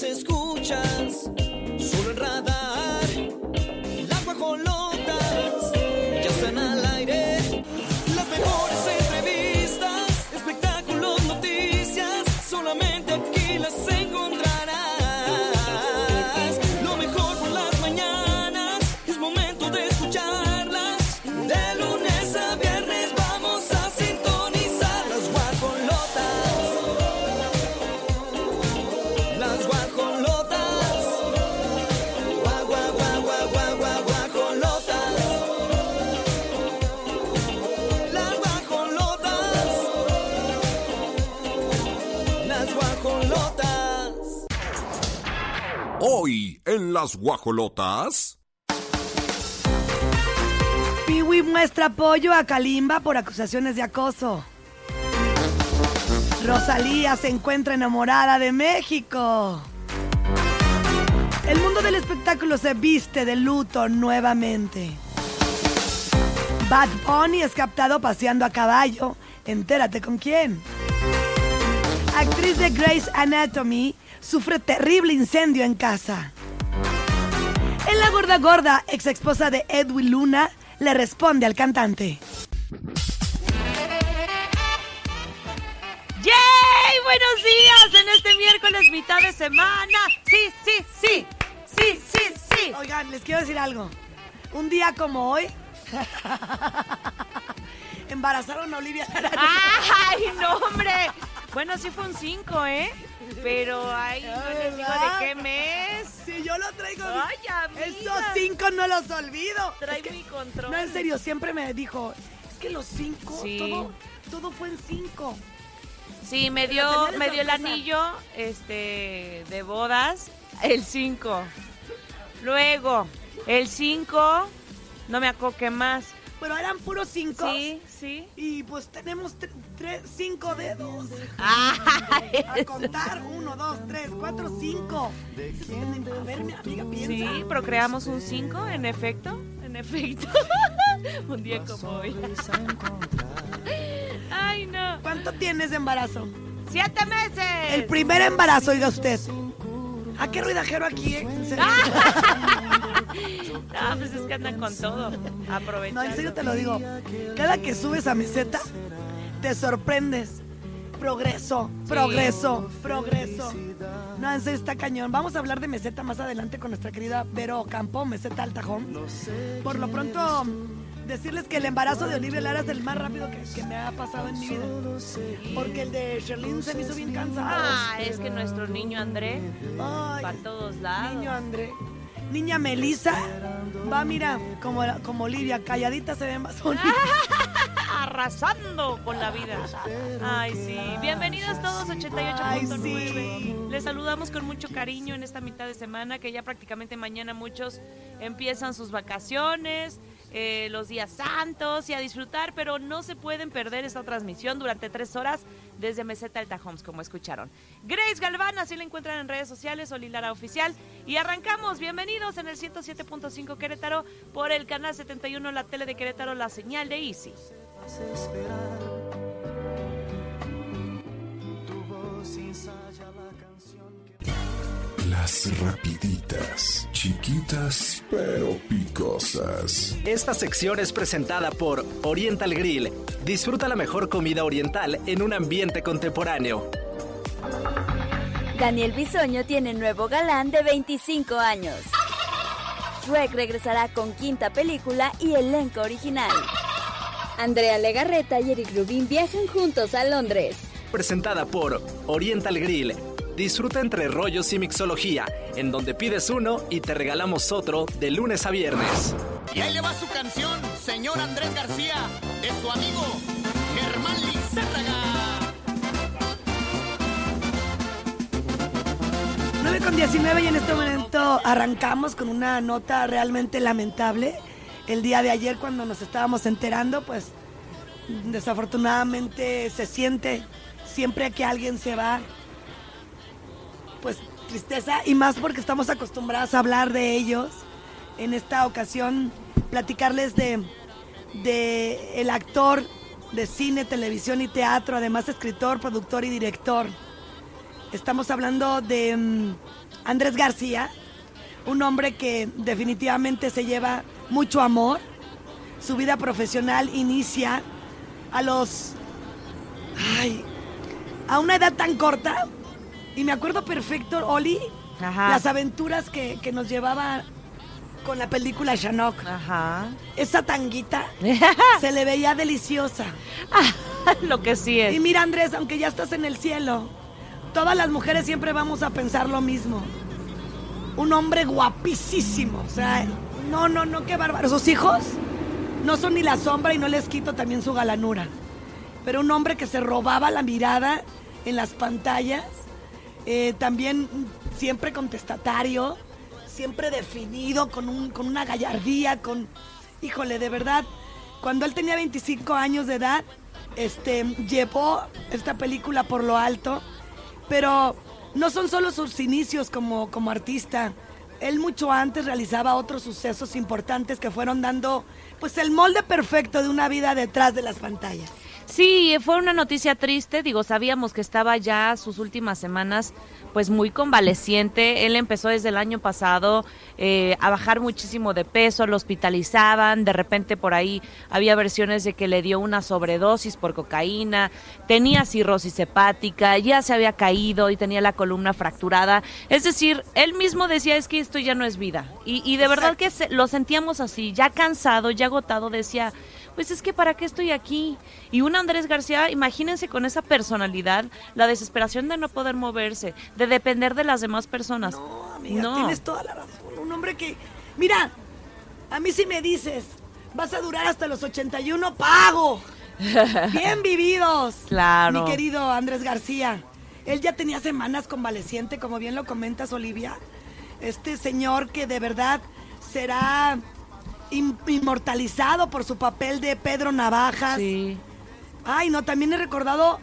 las escuchas, las guajolotas. Piwi muestra apoyo a Kalimba por acusaciones de acoso. Rosalía se encuentra enamorada de México. El mundo del espectáculo se viste de luto nuevamente. Bad Bunny es captado paseando a caballo. Entérate con quién. Actriz de Grey's Anatomy sufre terrible incendio en casa. En la gorda gorda, ex esposa de Edwin Luna, le responde al cantante. ¡Yay! Buenos días en este miércoles mitad de semana. Sí, sí, sí. Sí, sí, sí. Oigan, les quiero decir algo. Un día como hoy, embarazaron a Olivia. ¡Ay, no, hombre! Bueno, sí fue un 5, ¿eh? Pero, ay, no les digo de qué mes. Yo lo traigo. Ay, amiga. Esos cinco no los olvido. Trae Es que- mi control. No, en serio, siempre me dijo, es que los cinco, Sí. todo, todo fue en cinco. Sí, me dio, me dio el anillo este, de bodas, el 5. Luego, el 5, no me acuerdo qué más. Pero eran puros cinco. Sí, sí. Y pues tenemos cinco dedos. Ay, A contar, uno, dos, tres, cuatro, cinco. A ver, mi amiga, piensa. Sí, procreamos un 5, en efecto, en efecto. un día como hoy. Ay, no. ¿Cuánto tienes de embarazo? ¡Siete meses! El primer embarazo, oiga usted. ¿A qué ruidajero aquí? eh? ¿En serio? Ah, pues es que andan con todo. No, Aprovechando. en serio te lo digo. Cada que subes a meseta, te sorprendes. Progreso, progreso, progreso. No, en serio está cañón. Vamos a hablar de meseta más adelante con nuestra querida Vero Campo, meseta Altajón. Por lo pronto, decirles que el embarazo de Olivia Lara es el más rápido que, que me ha pasado en mi vida. Porque el de Sherlyn se me hizo bien cansado. Ah, es que nuestro niño André Ay, para todos lados. niño André. Niña Melisa va, mira, como, como Olivia, calladita se ve más bonita. arrasando con la vida. Ay, sí. Bienvenidos todos, 88.9. Ay, sí. Les saludamos con mucho cariño en esta mitad de semana, que ya prácticamente mañana muchos empiezan sus vacaciones, eh, los días santos y a disfrutar, pero no se pueden perder esta transmisión durante tres horas desde Meseta Alta Homes, como escucharon. Grace Galván, así la encuentran en redes sociales, Olilara Oficial. Y arrancamos, bienvenidos en el 107.5 Querétaro por el canal 71, la tele de Querétaro, la señal de Easy. Las rapiditas, chiquitas pero picosas. Esta sección es presentada por Oriental Grill. Disfruta la mejor comida oriental en un ambiente contemporáneo. Daniel Bisoño tiene nuevo galán de 25 años. Shrek regresará con quinta película y elenco original. Andrea Legarreta y Eric Rubin viajan juntos a Londres. Presentada por Oriental Grill. Disfruta entre rollos y mixología, en donde pides uno y te regalamos otro de lunes a viernes. Y ahí le va su canción, señor Andrés García, de su amigo Germán Lizárraga. 9 con 19 y en este momento arrancamos con una nota realmente lamentable. El día de ayer cuando nos estábamos enterando, pues desafortunadamente se siente siempre que alguien se va, pues tristeza y más porque estamos acostumbrados a hablar de ellos. En esta ocasión platicarles de, de el actor de cine, televisión y teatro, además escritor, productor y director Estamos hablando de mm, Andrés García, un hombre que definitivamente se lleva mucho amor. Su vida profesional inicia a los... Ay, a una edad tan corta. Y me acuerdo perfecto, Oli, Ajá. las aventuras que, que nos llevaba con la película Shanok. Ajá. Esa tanguita se le veía deliciosa. Lo que sí es. Y mira, Andrés, aunque ya estás en el cielo, todas las mujeres siempre vamos a pensar lo mismo. Un hombre guapísimo. O sea, no, no, no, qué bárbaro. Sus hijos no son ni la sombra y no les quito también su galanura. Pero un hombre que se robaba la mirada en las pantallas, eh, también siempre contestatario, siempre definido, con, un, con una gallardía, con... Híjole, de verdad, cuando él tenía 25 años de edad, este, llevó esta película por lo alto, pero no son solo sus inicios como, como artista. Él mucho antes realizaba otros sucesos importantes que fueron dando pues el molde perfecto de una vida detrás de las pantallas. Sí, fue una noticia triste, digo, sabíamos que estaba ya sus últimas semanas pues muy convaleciente, él empezó desde el año pasado eh, a bajar muchísimo de peso, lo hospitalizaban, de repente por ahí había versiones de que le dio una sobredosis por cocaína, tenía cirrosis hepática, ya se había caído y tenía la columna fracturada, es decir, él mismo decía es que esto ya no es vida y, y de verdad que se- lo sentíamos así, ya cansado, ya agotado, decía pues es que para qué estoy aquí. Y un Andrés García, imagínense con esa personalidad, la desesperación de no poder moverse, de depender de las demás personas. No, amiga, No. tienes toda la razón. Un hombre que, mira, a mí si me dices, vas a durar hasta los 81, pago. Bien vividos. Claro. Mi querido Andrés García. Él ya tenía semanas convaleciente, como bien lo comentas, Olivia. Este señor que de verdad será inmortalizado por su papel de Pedro Navajas. Sí. Ay, no, también he recordado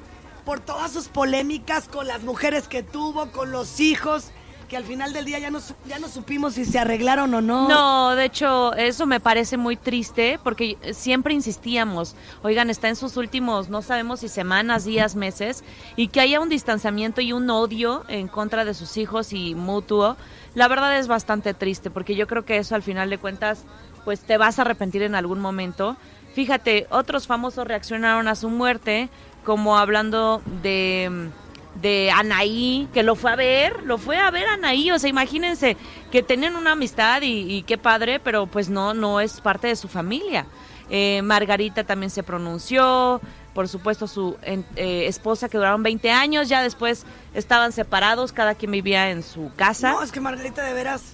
por todas sus polémicas con las mujeres que tuvo, con los hijos, que al final del día ya no, ya no supimos si se arreglaron o no. No, de hecho, eso me parece muy triste porque siempre insistíamos, oigan, está en sus últimos, no sabemos si semanas, días, meses, y que haya un distanciamiento y un odio en contra de sus hijos y mutuo, la verdad es bastante triste porque yo creo que eso al final de cuentas, pues te vas a arrepentir en algún momento. Fíjate, otros famosos reaccionaron a su muerte, como hablando de de Anaí, que lo fue a ver, lo fue a ver Anaí, o sea, imagínense que tenían una amistad y, qué padre, pero pues no, no es parte de su familia. Eh, Margarita también se pronunció, por supuesto su eh, esposa que duraron 20 años, ya después estaban separados, cada quien vivía en su casa, No, es que Margarita de veras.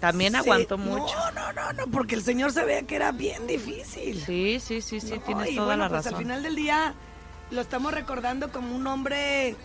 También se- aguantó no, mucho. No, no, no, porque el señor se veía que era bien difícil. Sí, sí, sí, sí, No, tienes y toda bueno, la pues razón. al final del día lo estamos recordando como un hombre,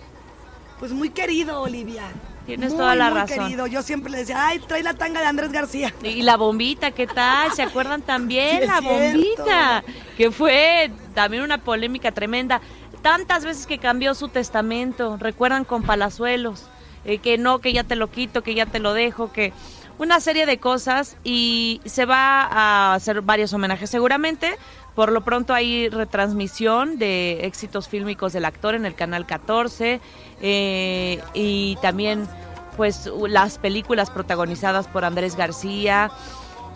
pues muy querido, Olivia. Tienes Muy, toda la muy razón. querido. Yo siempre le decía, ay, trae la tanga de Andrés García. Y la bombita, ¿qué tal? ¿Se acuerdan también? Sí, la cierto. bombita, que fue también una polémica tremenda. Tantas veces que cambió su testamento, recuerdan con Palazuelos, eh, que no, que ya te lo quito, que ya te lo dejo, que una serie de cosas y se va a hacer varios homenajes seguramente. Por lo pronto hay retransmisión de éxitos fílmicos del actor en el canal 14 eh, y también pues las películas protagonizadas por Andrés García.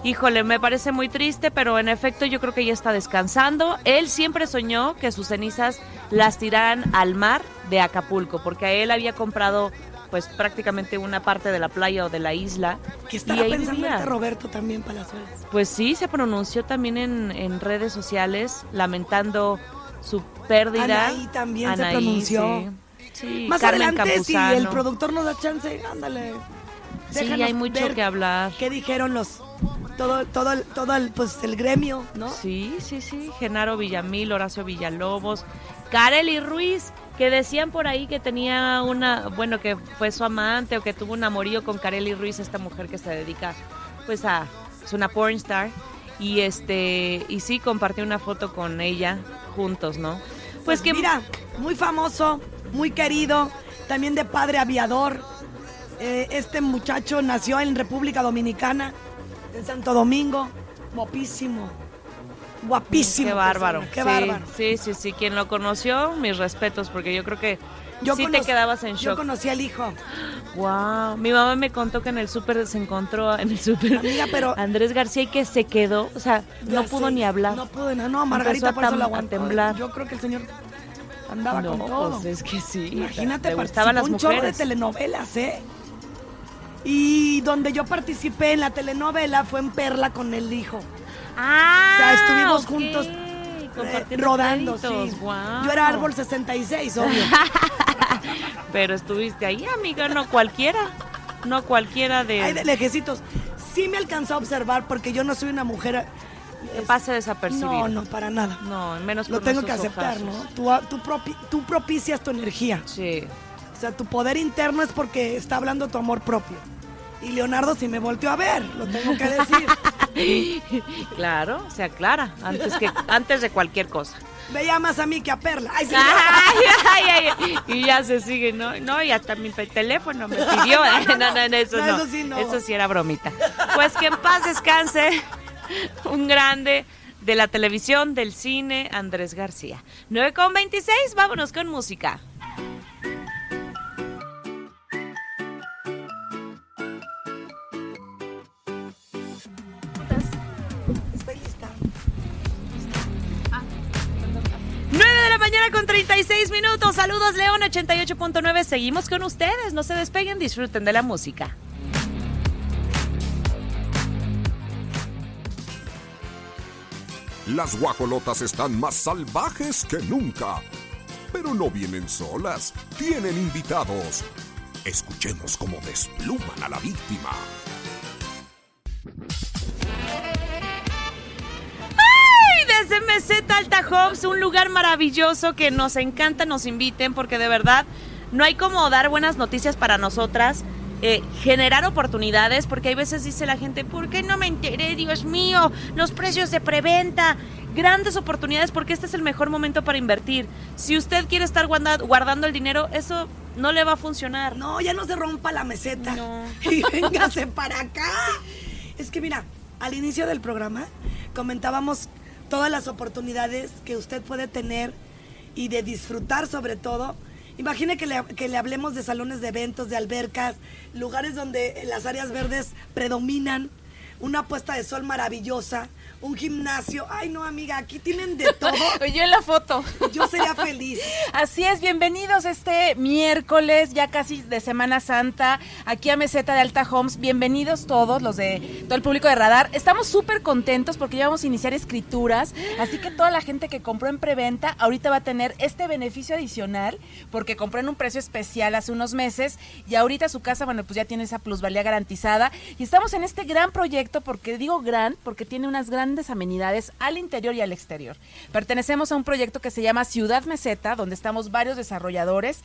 Híjole, me parece muy triste, pero en efecto yo creo que ya está descansando. Él siempre soñó que sus cenizas las tiraran al mar de Acapulco, porque él había comprado pues prácticamente una parte de la playa o de la isla. Que y estaba ahí pensando este Roberto también Palazuelos. Pues sí, se pronunció también en, en redes sociales lamentando su pérdida. Anaí también se pronunció. sí. Sí, Más Carmen adelante, si Campuzano. el productor nos da chance, ándale. Sí, Déjanos hay mucho que hablar. ¿Qué dijeron los todo todo el, todo el, pues el gremio, ¿no? Sí, sí, sí. Genaro Villamil, Horacio Villalobos, Kareli Ruiz, que decían por ahí que tenía una, bueno, que fue su amante o que tuvo un amorío con Kareli Ruiz, esta mujer que se dedica, pues a, es una porn star. Y este, y sí compartió una foto con ella juntos, ¿no? Pues que mira, muy famoso, muy querido, también de padre aviador. Eh, este muchacho nació en República Dominicana, en Santo Domingo, guapísimo, guapísimo. Qué bárbaro. persona, Qué sí, bárbaro. Sí, sí, sí. Quien lo conoció, mis respetos, porque yo creo que sí te quedabas en Yo shock. conocí al hijo. Wow, mi mamá me contó que en el súper se encontró en el súper Amiga, pero- Andrés García y que se quedó, o sea, no pudo sé, ni hablar. No pudo, no, no, Margarita por a eso la aguantó. temblar. Yo creo que el señor andaba no, con todo. pues es que sí. Imagínate, le gustaban las un chorro de mujeres. telenovelas, ¿eh? Y donde yo participé en la telenovela fue en Perla con el hijo. Ah, O sea, estuvimos juntos eh, rodando, sí. Yo era árbol 66, obvio. Pero estuviste ahí, amiga, no cualquiera. No cualquiera de, Ay, de lejecitos. Sí me alcanzó a observar porque yo no soy una mujer... que pase desapercibido. No, no, para nada. No, menos Lo tengo que aceptar, ¿no? Tú, tú, propi- tú propicias tu energía. Sí. O sea, tu poder interno es porque está hablando tu amor propio. Y Leonardo sí me volteó a ver, lo tengo que decir. Claro, se aclara antes que antes de cualquier cosa. Veía más a mí que a Perla. Ay, sí, Ay, ay, ay, y ya se sigue, ¿no? No, y hasta mi teléfono me pidió. No, no, no, eso No, no. eso sí no. Eso sí era bromita. Pues que en paz descanse un grande de la televisión, del cine, Andrés García. 9 con 26, vámonos con música. Con 36 minutos. Saludos, León 88.9. Seguimos con ustedes. No se despeguen, disfruten de la música. Las guajolotas están más salvajes que nunca. Pero no vienen solas, tienen invitados. Escuchemos cómo despluman a la víctima. Meseta Alta Homes, un lugar maravilloso que nos encanta, nos inviten, porque de verdad no hay como dar buenas noticias para nosotras, eh, generar oportunidades, porque hay veces dice la gente, ¿por qué no me enteré, Dios mío? Los precios de preventa, grandes oportunidades, porque este es el mejor momento para invertir. Si usted quiere estar guarda- guardando el dinero, eso no le va a funcionar. No, ya no se rompa la meseta. No. Y véngase para acá. Es que mira, al inicio del programa comentábamos todas las oportunidades que usted puede tener y de disfrutar sobre todo. Imagine que le, que le hablemos de salones de eventos, de albercas, lugares donde las áreas verdes predominan, una puesta de sol maravillosa, un gimnasio. Ay, no, amiga, aquí tienen de todo. Yo en la foto. Yo sería feliz. Así es, bienvenidos este miércoles, ya casi de Semana Santa, aquí a Meseta de Alta Homes. Bienvenidos todos los de todo el público de Radar. Estamos súper contentos porque ya vamos a iniciar escrituras, así que toda la gente que compró en preventa ahorita va a tener este beneficio adicional porque compró en un precio especial hace unos meses y ahorita su casa, bueno, pues ya tiene esa plusvalía garantizada y estamos en este gran proyecto porque digo gran porque tiene unas grandes amenidades al interior y al exterior. Pertenecemos a un proyecto que se llama Ciudad Meseta, donde estamos varios desarrolladores,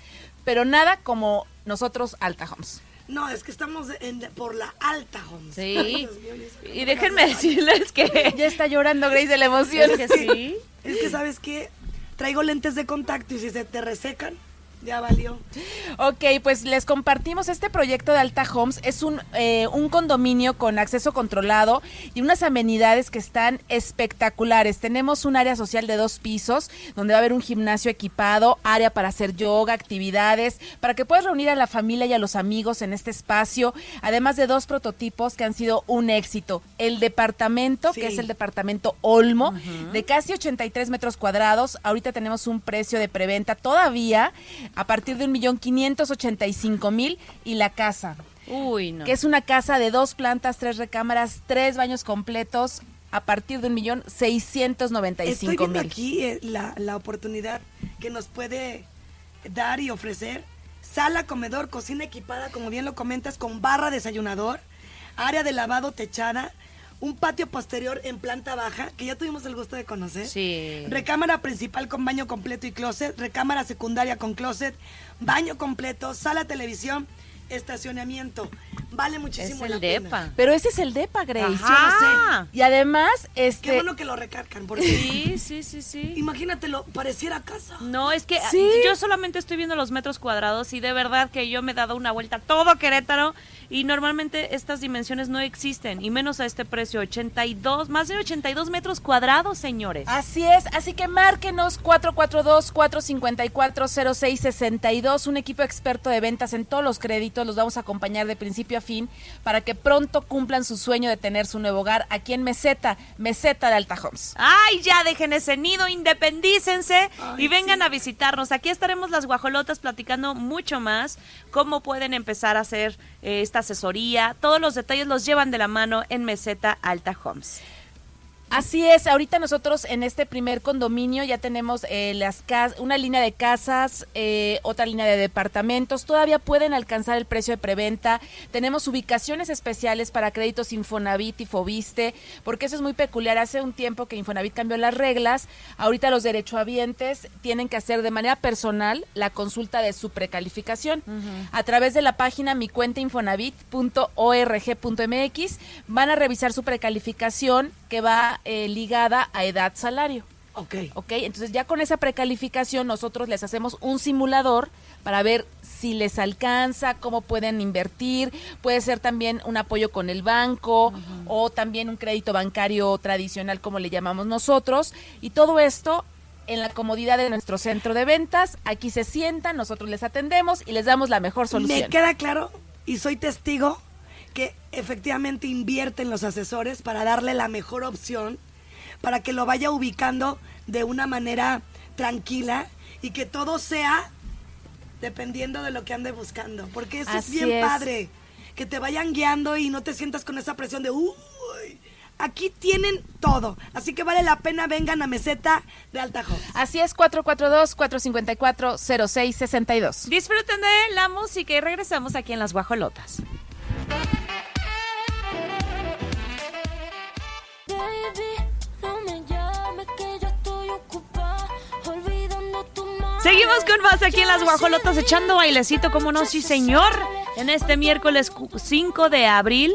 pero nada como nosotros Alta Homes. No, es que estamos en- por la alta, Homes. Sí. Y déjenme decirles que... Ya está llorando Grace de la emoción. Es que sí. Es que, ¿sabes qué? Traigo lentes de contacto y si se te resecan, ya valió. Ok, pues les compartimos este proyecto de Alta Homes. Es un, eh, un condominio con acceso controlado y unas amenidades que están espectaculares. Tenemos un área social de dos pisos donde va a haber un gimnasio equipado, área para hacer yoga, actividades, para que puedas reunir a la familia y a los amigos en este espacio. Además de dos prototipos que han sido un éxito. El departamento, Sí. que es el departamento Olmo, de casi 83 metros cuadrados. Ahorita tenemos un precio de preventa todavía a partir de un millón quinientos ochenta y cinco mil y la casa, Uy, no. que es una casa de dos plantas, tres recámaras, tres baños completos a partir de un millón seiscientos noventa y Estoy cinco viendo mil. aquí eh, la, la oportunidad que nos puede dar y ofrecer. Sala, comedor, cocina equipada, como bien lo comentas, con barra desayunador, área de lavado techada, un patio posterior en planta baja, que ya tuvimos el gusto de conocer. Sí. Recámara principal con baño completo y closet, recámara secundaria con closet, baño completo, sala televisión, estacionamiento. Vale Es muchísimo el la pena. depa. Pero ese es el DEPA, Grace. Ajá. Y además, Qué este... bueno que lo recargan, porque Sí, sí, sí, sí. imagínatelo, pareciera casa. No, es que Sí. yo solamente estoy viendo los metros cuadrados y de verdad que yo me he dado una vuelta a todo Querétaro y normalmente estas dimensiones no existen y menos a este precio, 82, más de 82 metros cuadrados, señores. Así es, así que márquenos 442-454-0662, un equipo experto de ventas en todos los créditos, los vamos a acompañar de principio a fin para que pronto cumplan su sueño de tener su nuevo hogar aquí en Meseta, Meseta de Alta Homes. Ay, ya dejen ese nido, independícense y vengan a visitarnos. Aquí estaremos las guajolotas platicando mucho más cómo pueden empezar a hacer eh, esta asesoría. Todos los detalles los llevan de la mano en Meseta Alta Homes. Así es, ahorita nosotros en este primer condominio ya tenemos eh, las cas- una línea de casas, eh, otra línea de departamentos, todavía pueden alcanzar el precio de preventa, tenemos ubicaciones especiales para créditos Infonavit y Fobiste, porque eso es muy peculiar, hace un tiempo que Infonavit cambió las reglas, ahorita los derechohabientes tienen que hacer de manera personal la consulta de su precalificación. A través de la página mi cuenta infonavit.org.mx van a revisar su precalificación que va eh, ligada a edad salario. Ok. Ok, entonces ya con esa precalificación nosotros les hacemos un simulador para ver si les alcanza, cómo pueden invertir, puede ser también un apoyo con el banco o también un crédito bancario tradicional como le llamamos nosotros y todo esto en la comodidad de nuestro centro de ventas, aquí se sientan, nosotros les atendemos y les damos la mejor solución. Me queda claro y soy testigo que efectivamente invierten los asesores para darle la mejor opción, para que lo vaya ubicando de una manera tranquila y que todo sea dependiendo de lo que ande buscando. Porque eso Así es bien es. padre, que te vayan guiando y no te sientas con esa presión de, uy, aquí tienen todo. Así que vale la pena, vengan a Meseta de Altajo. Así es, 442-454-0662. Disfruten de la música y regresamos aquí en las guajolotas. Seguimos con más aquí en las guajolotas echando bailecito, como no, sí señor, en este miércoles cu- 5 de abril.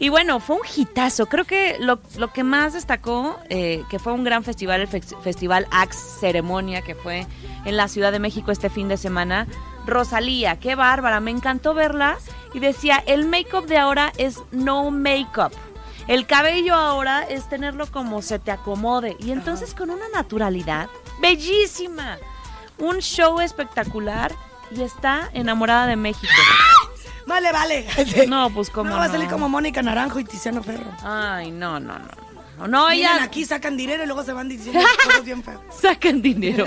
Y bueno, fue un hitazo. Creo que lo, lo que más destacó, eh, que fue un gran festival, el Festival Axe Ceremonia, que fue en la Ciudad de México este fin de semana. Rosalía, qué bárbara, me encantó verla. Y decía, el make-up de ahora es no make-up. El cabello ahora es tenerlo como se te acomode. Y entonces con una naturalidad bellísima. Un show espectacular y está enamorada de México. Vale, vale. No, pues cómo No, va a salir no. como Mónica Naranjo y Tiziano Ferro. Ay, no, no, no. No, no Vienen ella aquí, sacan dinero y luego se van diciendo cosas bien feas. sacan dinero.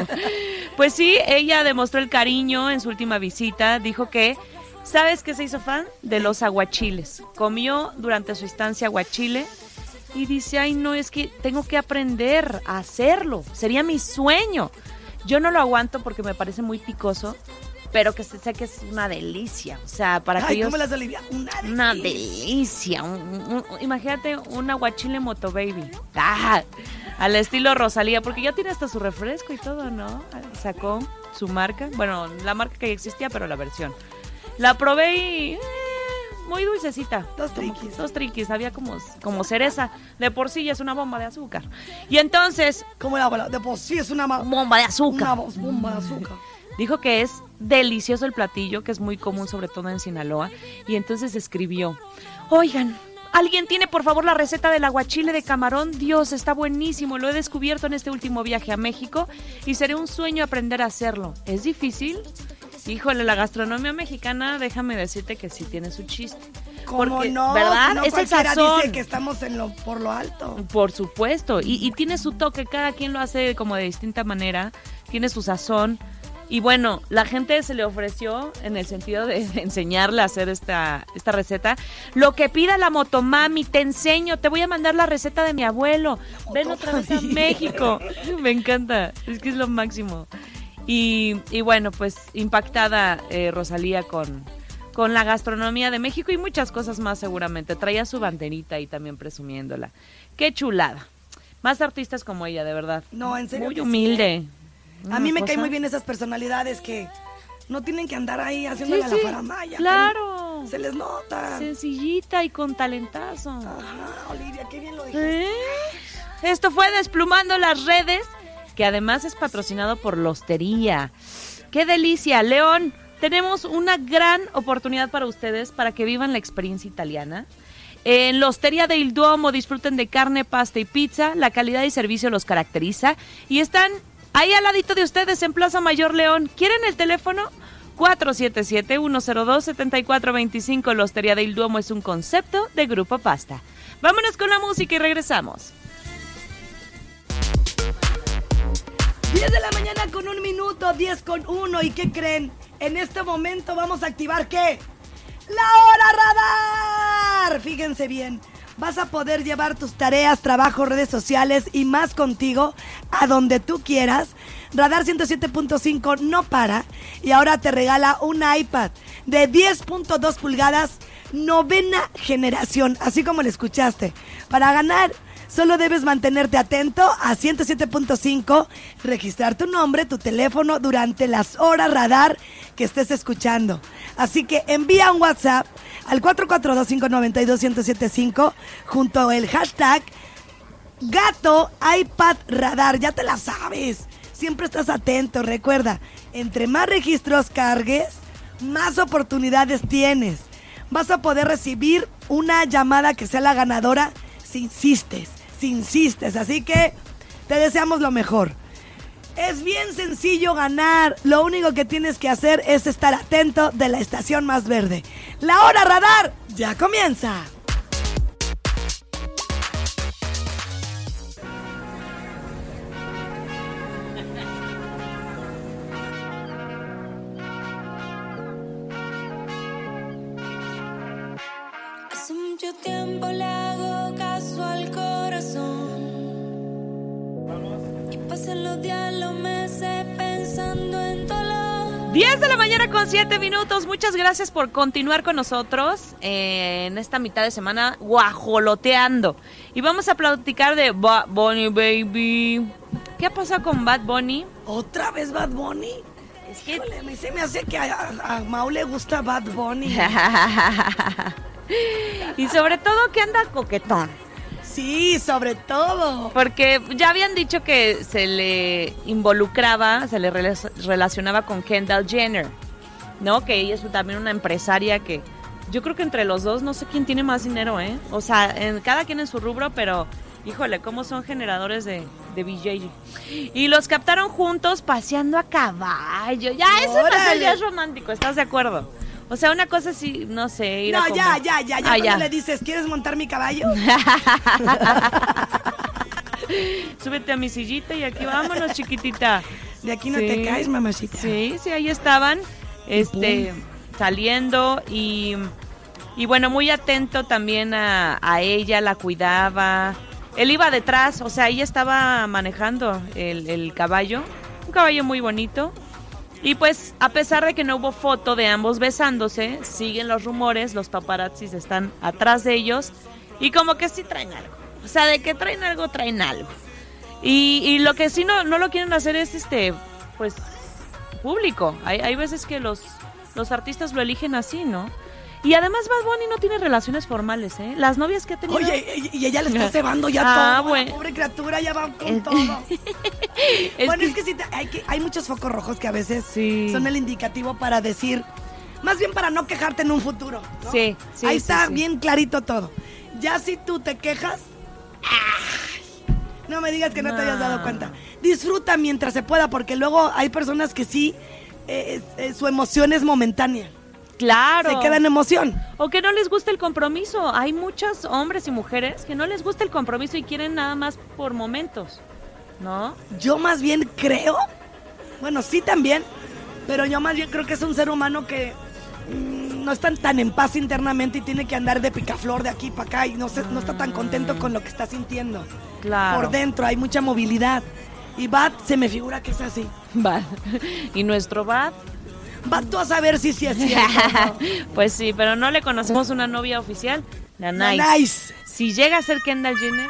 Pues sí, ella demostró el cariño en su última visita. Dijo que, ¿sabes qué se hizo fan? De los aguachiles. Comió durante su estancia aguachile y dice, ay, no, es que tengo que aprender a hacerlo. Sería mi sueño. Yo no lo aguanto porque me parece muy picoso, pero que sé que es una delicia. O sea, para que ellos... ¿cómo las alivia? Una delicia. Una delicia. un- un- un- imagínate un aguachile moto baby. Ah, al estilo Rosalía, porque ya tiene hasta su refresco y todo, ¿no? Sacó su marca. Bueno, la marca que ya existía, pero la versión. La probé y. eh, muy dulcecita. Dos Como- triquis. Dos triquis. Había como, como cereza. De por sí ya es una bomba de azúcar. Y entonces. ¿Cómo la abuela? De por sí es una, Bomba de azúcar. bo- bomba de azúcar. Dijo que es delicioso el platillo, que es muy común sobre todo en Sinaloa, y entonces escribió, oigan, ¿alguien tiene por favor la receta del aguachile de camarón? Dios, está buenísimo, lo he descubierto en este último viaje a México y sería un sueño aprender a hacerlo. ¿Es difícil? Híjole, la gastronomía mexicana, déjame decirte que sí tiene su chiste. ¿Cómo Porque, no? ¿Verdad? No, es el sazón. dice que estamos en lo, por lo alto. Por supuesto, y, y tiene su toque, cada quien lo hace como de distinta manera, tiene su sazón. Y bueno, la gente se le ofreció en el sentido de enseñarle a hacer esta, esta receta. Lo que pida la motomami, te enseño, te voy a mandar la receta de mi abuelo. Ven otra vez a. México. Me encanta, es que es lo máximo. Y, y bueno, pues impactada eh, Rosalía con, con la gastronomía de México y muchas cosas más seguramente. Traía su banderita y también presumiéndola. Qué chulada. Más artistas como ella, de verdad. No, en serio Muy sí, humilde. A Una mí me cosa- caen muy bien esas personalidades que no tienen que andar ahí Sí, haciéndole a la sí, faramaya. claro. Se les nota. Sencillita y con talentazo. Ajá, Olivia, qué bien lo dijiste. ¿Eh? Esto fue Desplumando las Redes, que además es patrocinado por Lostería. ¡Qué delicia! León, tenemos una gran oportunidad para ustedes para que vivan la experiencia italiana. En la Hostería del Duomo disfruten de carne, pasta y pizza. La calidad y servicio los caracteriza. Y están ahí al ladito de ustedes en Plaza Mayor León. ¿Quieren el teléfono? 477-102-7425. La Hostería del Duomo es un concepto de Grupo Pasta. Vámonos con la música y regresamos. 10 de la mañana con un minuto, 10 con uno. ¿Y qué creen? En este momento vamos a activar ¿qué? La hora radar. Fíjense bien. Vas a poder llevar tus tareas, trabajo, redes sociales y más contigo a donde tú quieras. Radar 107.5 no para y ahora te regala un iPad de 10.2 pulgadas, novena generación, así como lo escuchaste. Para ganar Solo debes mantenerte atento a 107.5, registrar tu nombre, tu teléfono durante las horas radar que estés escuchando. Así que envía un WhatsApp al 442-592-1075 junto al hashtag Gato iPad Radar. Ya te la sabes. Siempre estás atento. Recuerda, entre más registros cargues, más oportunidades tienes. Vas a poder recibir una llamada que sea la ganadora si insistes si insistes. Así que te deseamos lo mejor. Es bien sencillo ganar. Lo único que tienes que hacer es estar atento de la estación más verde. La hora radar ya comienza. 7 minutos. Muchas gracias por continuar con nosotros eh, en esta mitad de semana guajoloteando. Y vamos a platicar de Bad Bunny Baby. ¿Qué ha pasado con Bad Bunny? ¿Otra vez Bad Bunny? Es que Híjole, se me hace que a, a- a Mau le gusta Bad Bunny. y sobre todo que anda coquetón. Sí, sobre todo. Porque ya habían dicho que se le involucraba, se le rela- relacionaba con Kendall Jenner, ¿no? Que ella es también una empresaria que yo creo que entre los dos no sé quién tiene más dinero, ¿eh? O sea, en, cada quien en su rubro, pero híjole, cómo son generadores de, de. Y los captaron juntos paseando a caballo. Ya, eso no ya es romántico, ¿estás de acuerdo? O sea, una cosa así, no sé, ir a No, ya, ya, ya, ya. Ah, ya. le dices, ¿quieres montar mi caballo? Súbete a mi sillita y aquí vámonos, chiquitita. De aquí no Sí. te caes, mamacita. Sí, sí, ahí estaban, este, saliendo y, y bueno, muy atento también a, a ella, la cuidaba. Él iba detrás, o sea, ella estaba manejando el, el caballo, un caballo muy bonito. Y pues, a pesar de que no hubo foto de ambos besándose, siguen los rumores, los paparazzis están atrás de ellos y como que sí traen algo. O sea, de que traen algo, traen algo. Y, y lo que sí no, no lo quieren hacer es, este, pues, público. Hay, hay veces que los, los artistas lo eligen así, ¿no? Y además Bad Bunny no tiene relaciones formales, ¿eh? Las novias que ha tenido... Oye, y ella le está cebando ya Ah, todo. bueno. La pobre criatura ya va con Es- todo. Es bueno, que- es que sí, hay, que, hay muchos focos rojos que a veces Sí. son el indicativo para decir, más bien para no quejarte en un futuro. ¿no? Sí, sí, Ahí sí, está bien clarito todo. Ya si tú te quejas, ¡ay! No me digas que no, te hayas dado cuenta. Disfruta mientras se pueda, porque luego hay personas que sí, eh, eh, su emoción es momentánea. Claro. Se queda en emoción. O que no les gusta el compromiso. Hay muchos hombres y mujeres que no les gusta el compromiso y quieren nada más por momentos, ¿no? Yo más bien creo, bueno, sí también, pero yo más bien creo que es un ser humano que mm, no está tan en paz internamente y tiene que andar de picaflor de aquí para acá y no, se- no está tan contento con lo que está sintiendo. Claro. Por dentro hay mucha movilidad. Y Bat se me figura que es así. Va. Y nuestro Bad, Bat tú a saber si sí es cierto. ¿no? pues sí, pero no le conocemos una novia oficial, la La Nice. Nice. Si llega a ser Kendall Jenner,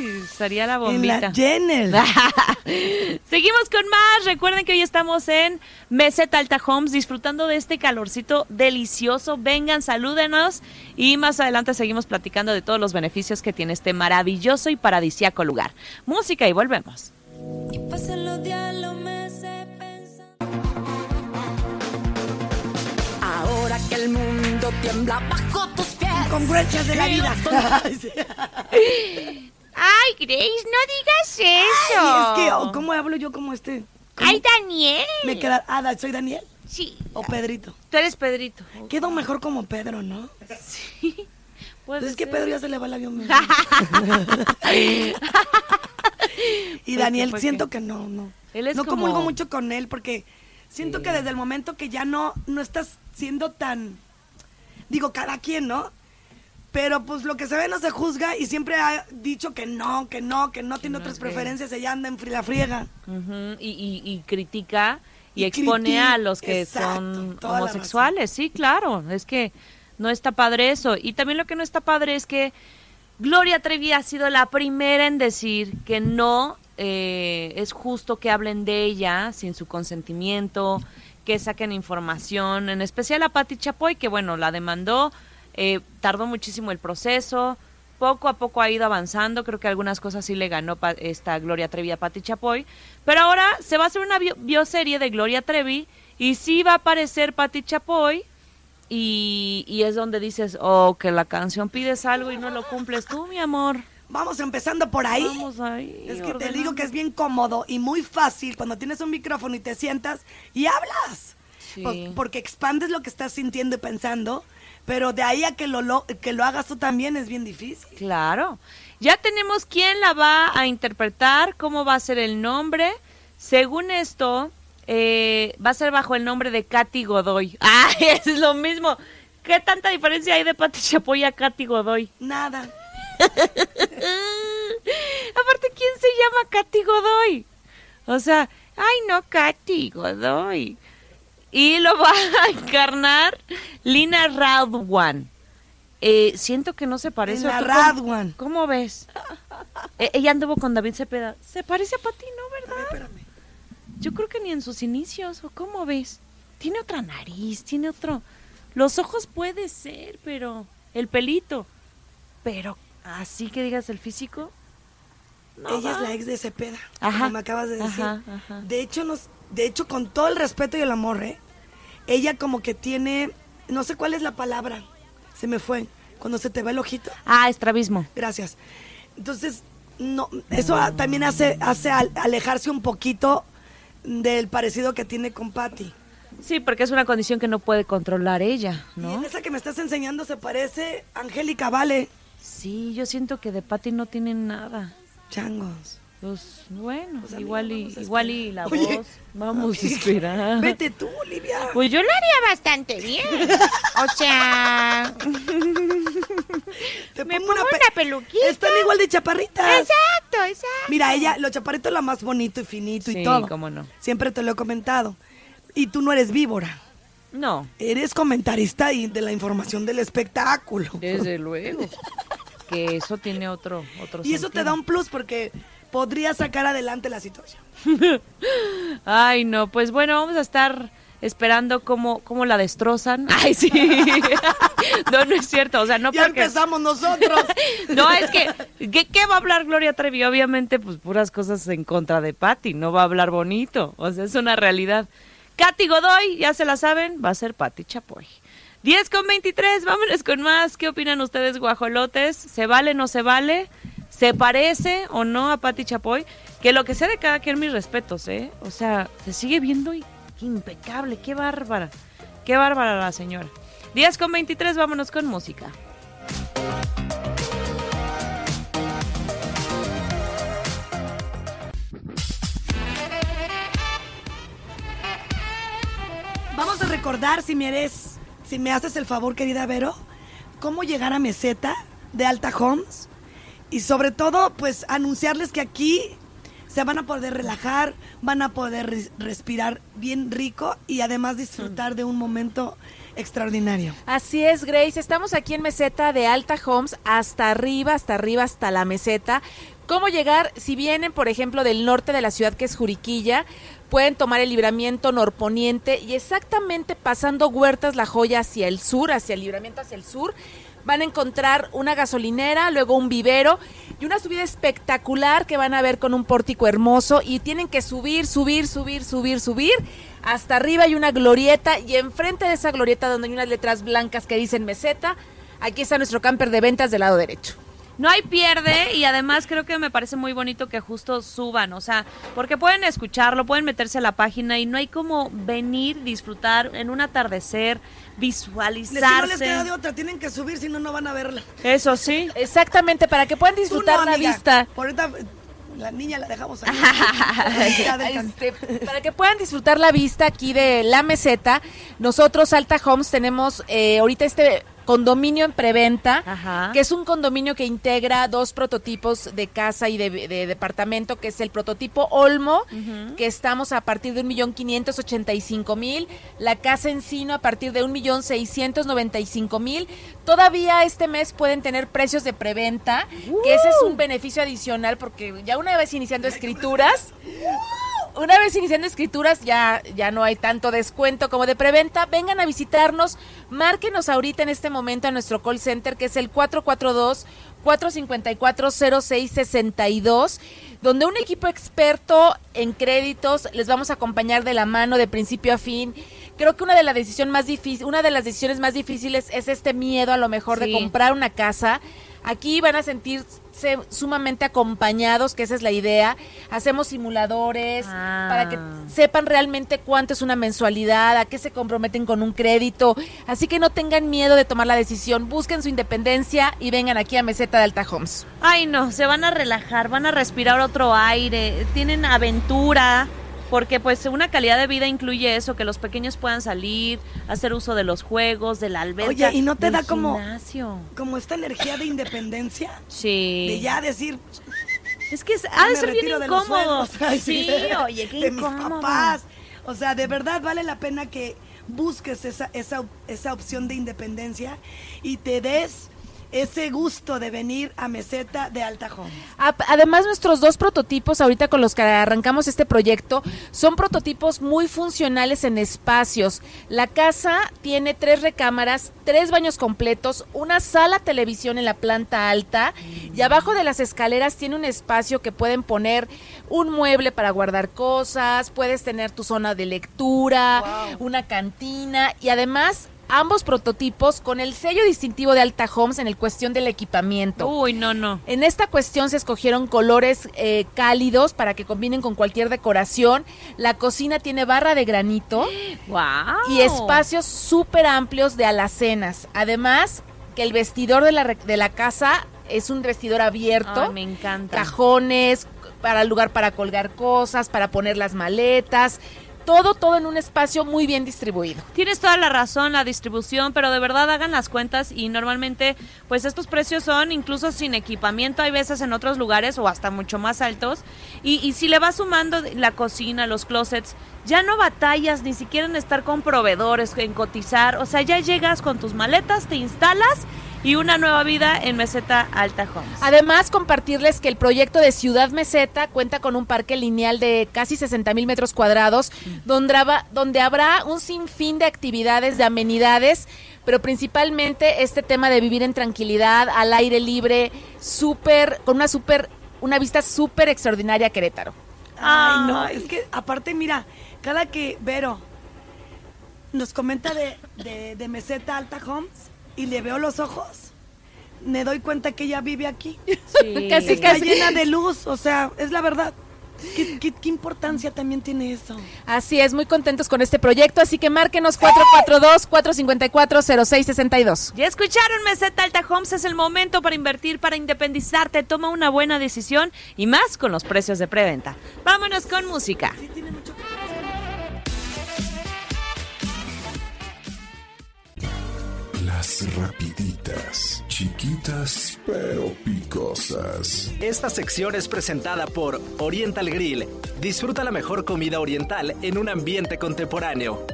uy, estaría la En bombita. la Jenner. Seguimos con más. Recuerden que hoy estamos en Meseta Alta Homes disfrutando de este calorcito delicioso. Vengan, salúdenos y más adelante seguimos platicando de todos los beneficios que tiene este maravilloso y paradisíaco lugar. Música y volvemos. Y pasan los días, los meses pensando. que el mundo tiembla bajo tus pies. Congruencias de la vida. Ay, Grace, no digas eso. Ay, es que, oh, ¿cómo hablo yo como este? ¿Cómo? Ay, Daniel. Me queda, ah, ¿soy Daniel? Sí. ¿O Pedrito? Tú eres Pedrito. Quedo mejor como Pedro, ¿no? Sí. Puede es que. Pedro ya se le va el avión. y Pues Daniel, pues siento que. que no, no. Él es no como- comulgo mucho con él porque siento Sí. que desde el momento que ya no, no estás siendo tan... Digo, cada quien, ¿no? Pero pues lo que se ve no se juzga y siempre ha dicho que no, que no, que no tiene no otras preferencias, ella anda en la friega. Y, y- y critica y, Y expone critica, a los que exacto, son homosexuales. Sí, claro, es que no está padre eso. Y también lo que no está padre es que Gloria Trevi ha sido la primera en decir que no eh, es justo que hablen de ella sin su consentimiento, que saquen información, en especial a Patti Chapoy, que bueno, la demandó, eh, tardó muchísimo el proceso, poco a poco ha ido avanzando, creo que algunas cosas sí le ganó esta Gloria Trevi a Patti Chapoy, pero ahora se va a hacer una bio- bioserie de Gloria Trevi y sí va a aparecer Patti Chapoy y, y es donde dices, oh, que la canción pides algo y no lo cumples tú, mi amor. Vamos empezando por ahí. Vamos ahí. Es que te digo que es bien cómodo y muy fácil cuando tienes un micrófono y te sientas y hablas. Sí. Pues, porque expandes lo que estás sintiendo y pensando, pero de ahí a que lo, lo- que lo hagas tú también es bien difícil. Claro. Ya tenemos quién la va a interpretar, cómo va a ser el nombre. Según esto, eh, va a ser bajo el nombre de Katy Godoy. ¡Ah, es lo mismo! ¿Qué tanta diferencia hay de Pati Chapoy a Katy Godoy? Nada. Aparte, ¿quién se llama Katy Godoy? O sea, ay no, Katy Godoy. Y lo va a encarnar Lina Radwan. Eh, siento que no se parece. Lina ¿Tú cómo- Radwan. ¿Cómo ves? Eh, ella anduvo con David Cepeda. Se parece a Pati, ¿no, verdad? Espérame. Yo creo que ni en sus inicios. ¿O cómo ves? Tiene otra nariz, tiene otro... Los ojos puede ser, pero... El pelito. Pero así que digas el físico... no Ella es la ex de Cepeda, Ajá. como me acabas de decir. Ajá, ajá. De hecho, nos, de hecho, con todo el respeto y el amor, ¿eh? ella como que tiene, no sé cuál es la palabra, se me fue, cuando se te va el ojito. Ah, estrabismo. Gracias. Entonces, no, eso a- también hace, hace al- alejarse un poquito del parecido que tiene con Patty. Sí, porque es una condición que no puede controlar ella, Y ¿no? en esa que me estás enseñando se parece Angélica Vale. Sí, yo siento que de Pati no tienen nada. Changos. Pues bueno, Pues, amiga, igual y igual y la Oye, voz. Vamos a esperar. Vete tú, Olivia. Pues yo lo haría bastante bien. O sea, Te me pongo pongo pe- una peluquita. Están igual de chaparritas. exacto, exacto. Mira, ella, lo chaparrito es lo más bonito y finito Sí, y todo. cómo no. Siempre te lo he comentado. Y tú no eres víbora. No, Eres comentarista y de la información del espectáculo. desde luego. Que eso tiene otro otro Y eso te da un plus porque podría sacar adelante la situación. Ay, no, pues bueno, vamos a estar esperando cómo, cómo la destrozan. Ay, sí. no, no es cierto, o sea, no ya porque... empezamos nosotros. No, es que, ¿qué, qué va a hablar Gloria Trevi? Obviamente, pues puras cosas en contra de Patty, no va a hablar bonito, o sea, es una realidad. Katy Godoy, ya se la saben, va a ser Patty Chapoy. 10 con 23, vámonos con más. ¿Qué opinan ustedes, guajolotes? ¿Se vale, no se vale? ¿Se parece o no a Patty Chapoy? Que lo que sea de cada quien, mis respetos, ¿eh? O sea, se sigue viendo impecable, qué bárbara. Qué bárbara la señora. 10 con 23, vámonos con música. Vamos a recordar, si me eres, si me haces el favor, querida Vero, cómo llegar a Meseta de Alta Homes. Y sobre todo, pues anunciarles que aquí se van a poder relajar, van a poder res- respirar bien rico y además disfrutar de un momento extraordinario. Así es, Grace. Estamos aquí en meseta de Alta Homes, hasta arriba, hasta arriba, hasta la meseta. ¿Cómo llegar? Si vienen, por ejemplo, del norte de la ciudad, que es Juriquilla, pueden tomar el libramiento norponiente y exactamente pasando Huertas La Joya hacia el sur, hacia el libramiento hacia el sur, van a encontrar una gasolinera, luego un vivero. y una subida espectacular que van a ver con un pórtico hermoso y tienen que subir, subir, subir, subir, subir. Hasta arriba hay una glorieta y enfrente de esa glorieta donde hay unas letras blancas que dicen meseta, aquí está nuestro camper de ventas del lado derecho. No hay pierde y además creo que me parece muy bonito que justo suban, o sea, porque pueden escucharlo, pueden meterse a la página y no hay como venir, disfrutar en un atardecer, Les digo, no les visualizarse. queda de otra, tienen que subir, si no, no van a verla. Eso sí. Exactamente, para que puedan disfrutar no, la amiga. vista. Por ahorita, la niña la dejamos ahí. Este, para que puedan disfrutar la vista aquí de la meseta, nosotros Alta Homes tenemos eh, ahorita este condominio en preventa, Ajá. que es un condominio que integra dos prototipos de casa y de, de departamento, que es el prototipo Olmo, que estamos a partir de un millón quinientos ochenta y cinco mil, la casa Encino a partir de un millón seiscientos noventa y cinco mil. Todavía este mes pueden tener precios de preventa, que ese es un beneficio adicional porque ya una vez iniciando escrituras, una vez iniciando escrituras ya, ya no hay tanto descuento como de preventa. Vengan a visitarnos, márquenos ahorita en este momento a nuestro call center que es el 442-454-0662, donde un equipo experto en créditos les vamos a acompañar de la mano de principio a fin. Creo que una de las decisiones más difíciles, una de las decisiones más difíciles es este miedo a lo mejor de comprar una casa. Aquí van a sentirse sumamente acompañados, que esa es la idea. Hacemos simuladores Ah. para que sepan realmente cuánto es una mensualidad, a qué se comprometen con un crédito. Así que no tengan miedo de tomar la decisión, busquen su independencia y vengan aquí a Meseta de Alta Homes. Ay, no, se van a relajar, van a respirar otro aire, tienen aventura, porque pues una calidad de vida incluye eso, que los pequeños puedan salir, hacer uso de los juegos, de la alberca. Oye, ¿y no te da como- gimnasio. Como esta energía de independencia, Sí. de ya decir, Es que es- ha de ser bien incómodo. Sí, oye, qué de mis papás. O sea, de verdad vale la pena que busques esa, esa, esa opción de independencia y te des ese gusto de venir a Meseta de Alta Home. Además, nuestros dos prototipos, ahorita con los que arrancamos este proyecto, son prototipos muy funcionales en espacios. La casa tiene tres recámaras, tres baños completos, una sala televisión en la planta alta y abajo de las escaleras tiene un espacio que pueden poner un mueble para guardar cosas, puedes tener tu zona de lectura, una cantina y además ambos prototipos con el sello distintivo de Alta Homes en el cuestión del equipamiento. Uy, no, no. En esta cuestión se escogieron colores eh, cálidos para que combinen con cualquier decoración. La cocina tiene barra de granito Wow. y espacios súper amplios de alacenas. Además, que el vestidor de la, de la casa es un vestidor abierto. Ay, me encanta. Cajones, para lugar para colgar cosas, para poner las maletas. Todo, todo en un espacio muy bien distribuido. Tienes toda la razón, la distribución, pero de verdad hagan las cuentas y normalmente, pues estos precios son incluso sin equipamiento, hay veces en otros lugares o hasta mucho más altos. Y, y si le vas sumando la cocina, los closets, ya no batallas ni siquiera en estar con proveedores, en cotizar, o sea, ya llegas con tus maletas, te instalas y una nueva vida en Meseta Alta Homes. Además, compartirles que el proyecto de Ciudad Meseta cuenta con un parque lineal de casi 60 mil metros cuadrados, donde, habrá- donde habrá un sinfín de actividades, de amenidades, pero principalmente este tema de vivir en tranquilidad, al aire libre, súper, con una súper, una vista súper extraordinaria a Querétaro. Ay, no, es que aparte, mira, cada que Vero nos comenta de, de, de Meseta Alta Homes y le veo los ojos, me doy cuenta que ella vive aquí. Sí. Casi, Está casi. llena de luz, o sea, es la verdad. ¿Qué, qué- qué importancia también tiene eso? Así es, muy contentos con este proyecto, así que márquenos 442-454-0662. Ya escucharon, Meseta Alta Homes, es el momento para invertir, para independizarte. Toma una buena decisión y más con los precios de preventa. Vámonos con música. Las rapiditas, chiquitas pero picosas. Esta sección es presentada por Oriental Grill. Disfruta la mejor comida oriental en un ambiente contemporáneo.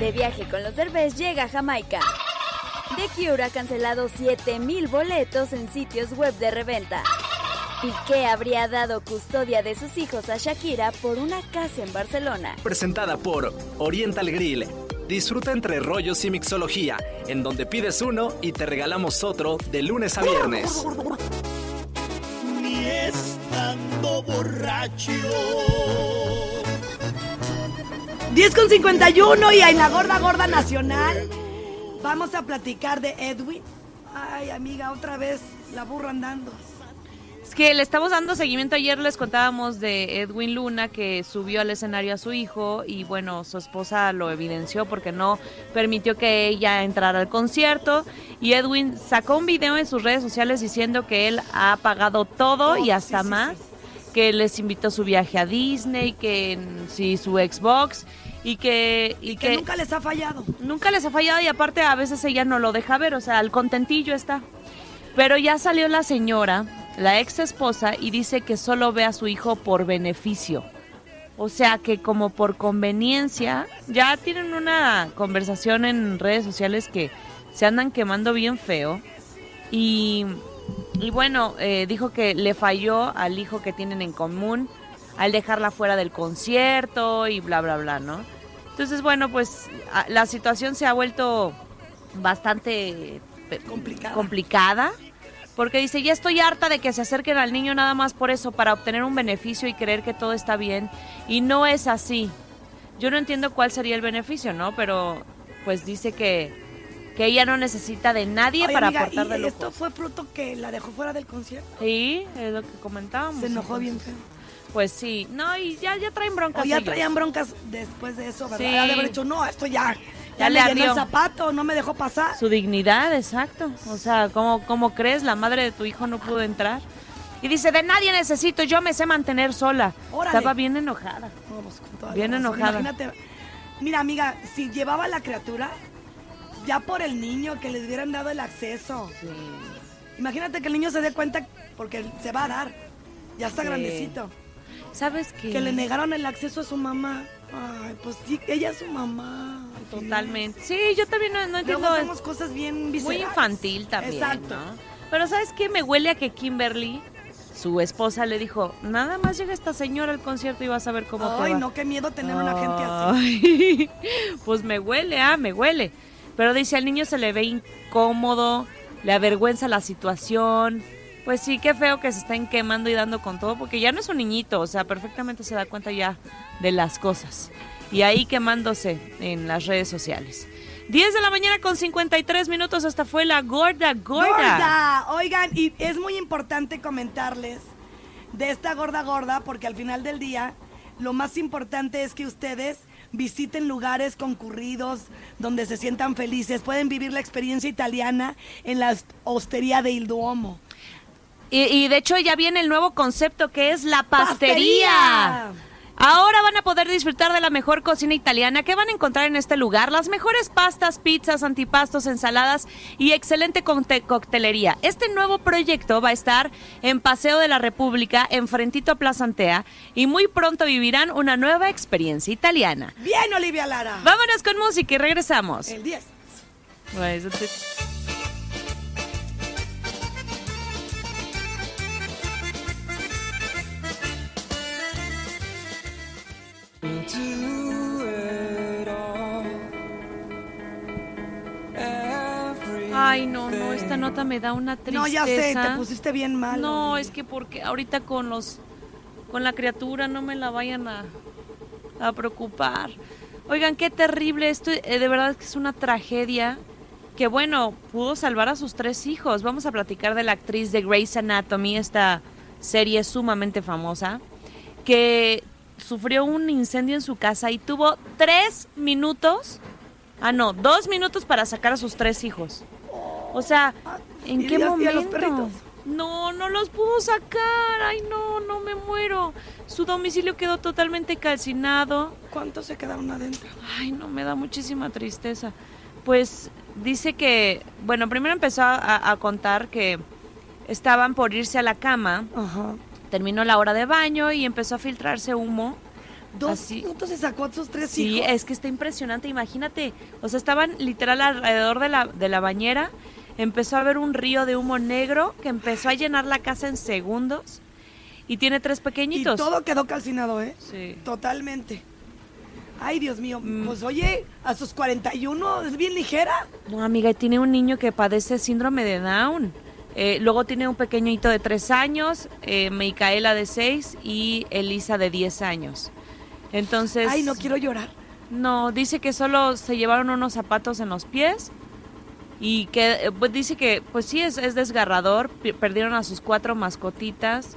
De viaje con los Derbez llega a Jamaica. The Cure ha cancelado 7000 boletos en sitios web de reventa. Piqué habría dado custodia de sus hijos a Shakira por una casa en Barcelona. Presentada por Oriental Grill. Disfruta entre rollos y mixología, en donde pides uno y te regalamos otro de lunes a viernes. Ni estando borracho. 10 con 51 y en la gorda gorda nacional vamos a platicar de Edwin. Ay, amiga, otra vez la burra andando. Es que le estamos dando seguimiento. Ayer les contábamos de Edwin Luna que subió al escenario a su hijo y bueno, su esposa lo evidenció porque no permitió que ella entrara al concierto. Y Edwin sacó un video en sus redes sociales diciendo que él ha pagado todo y hasta más. Que les invitó su viaje a Disney, que sí, su Xbox y que y, Que nunca les ha fallado. Nunca les ha fallado y aparte a veces ella no lo deja ver, o sea, al contentillo está. Pero ya salió la señora, la ex esposa, y dice que solo ve a su hijo por beneficio. O sea, que como por conveniencia, ya tienen una conversación en redes sociales que se andan quemando bien feo. Y, y bueno, eh, dijo que le falló al hijo que tienen en común al dejarla fuera del concierto y bla, bla, bla, ¿no? Entonces, bueno, pues la situación se ha vuelto bastante pe- Complicada. complicada, porque dice, ya estoy harta de que se acerquen al niño nada más por eso, para obtener un beneficio y creer que todo está bien. Y no es así. Yo no entiendo cuál sería el beneficio, ¿no? Pero pues dice que, que ella no necesita de nadie Oye, para amiga, aportar y de lujo. esto fue fruto que la dejó fuera del concierto. Sí, es lo que comentábamos. Se enojó bien feo. Pues sí, no, y ya, ya traen broncas. O ya ellos. traían broncas después de eso, ¿verdad? Sí. De haber dicho, no, esto ya. Ya, Ya le le llenó el zapato, no me dejó pasar. Su dignidad, exacto. O sea, ¿cómo, ¿cómo crees? La madre de tu hijo no pudo entrar. Y dice, de nadie necesito, yo me sé mantener sola. Órale. Estaba bien enojada. No, pues, Bien enojada. Imagínate. Mira, amiga, si llevaba a la criatura, ya por el niño, que le hubieran dado el acceso. Imagínate que el niño se dé cuenta, porque se va a dar. Ya está Sí. grandecito. ¿Sabes qué? Que le negaron el acceso a su mamá. Ay, pues sí, ella es su mamá. Totalmente. Sí, yo también no, no entiendo. Luego hacemos cosas bien Muy viscerales. infantil también, Exacto. ¿no? Pero ¿sabes qué? Me huele a que Kimberly, su esposa, le dijo, nada más llega esta señora al concierto y vas a ver cómo te Ay, va". no, qué miedo tener una gente así. Ay, pues me huele, ah, me huele. Pero dice, al niño se le ve incómodo, le avergüenza la situación. Pues sí, qué feo que se estén quemando y dando con todo, porque ya no es un niñito, o sea, perfectamente se da cuenta ya de las cosas. Y ahí quemándose en las redes sociales. 10 de la mañana con 53 minutos, hasta fue la gorda, gorda. Gorda. Oigan, y es muy importante comentarles de esta gorda gorda, porque al final del día, lo más importante es que ustedes visiten lugares concurridos donde se sientan felices. Pueden vivir la experiencia italiana en la hostería de Il Duomo. Y, y de hecho ya viene el nuevo concepto que es la pastería. ¡Pastería! Ahora van a poder disfrutar de la mejor cocina italiana que van a encontrar en este lugar, las mejores pastas, pizzas, antipastos, ensaladas y excelente coctelería. Este nuevo proyecto va a estar en Paseo de la República, en Frentito a Plaza Antea, y muy pronto vivirán una nueva experiencia italiana. Bien, Olivia Lara. Vámonos con música y regresamos. El 10. Ay, no, no, esta nota me da una tristeza. No, ya sé, te pusiste bien mal. No, es que porque ahorita con los con la criatura no me la vayan a, a preocupar. Oigan, qué terrible esto, eh, de verdad que es una tragedia. Que bueno, pudo salvar a sus tres hijos. Vamos a platicar de la actriz de Grey's Anatomy, esta serie sumamente famosa, que sufrió un incendio en su casa y tuvo tres minutos, ah no, dos minutos para sacar a sus tres hijos. O sea, ¿en ¿Y qué momento? No, no los pudo sacar. Ay, no, no me muero. Su domicilio quedó totalmente calcinado. ¿Cuántos se quedaron adentro? Ay, no, me da muchísima tristeza. Pues dice que, bueno, primero empezó a, a contar que estaban por irse a la cama. Ajá. Terminó la hora de baño y empezó a filtrarse humo. Dos Así- minutos se sacó a sus tres Sí, hijos. es que está impresionante, imagínate. O sea, estaban literal alrededor de la, de la bañera. Empezó a haber un río de humo negro que empezó a llenar la casa en segundos. Y tiene tres Y pequeñitos. todo quedó calcinado, ¿eh? Sí. Totalmente. Ay, Dios mío. Mm. Pues oye, a sus 41 es bien ligera. No, amiga, y tiene un niño que padece síndrome de Down. Eh, luego tiene un pequeñito de 3 años, eh, Micaela de 6 y Elisa de 10 años. Entonces... Ay, no quiero llorar. No, dice que solo se llevaron unos zapatos en los pies y que eh, pues dice que pues sí es, es desgarrador, perdieron a sus cuatro mascotitas.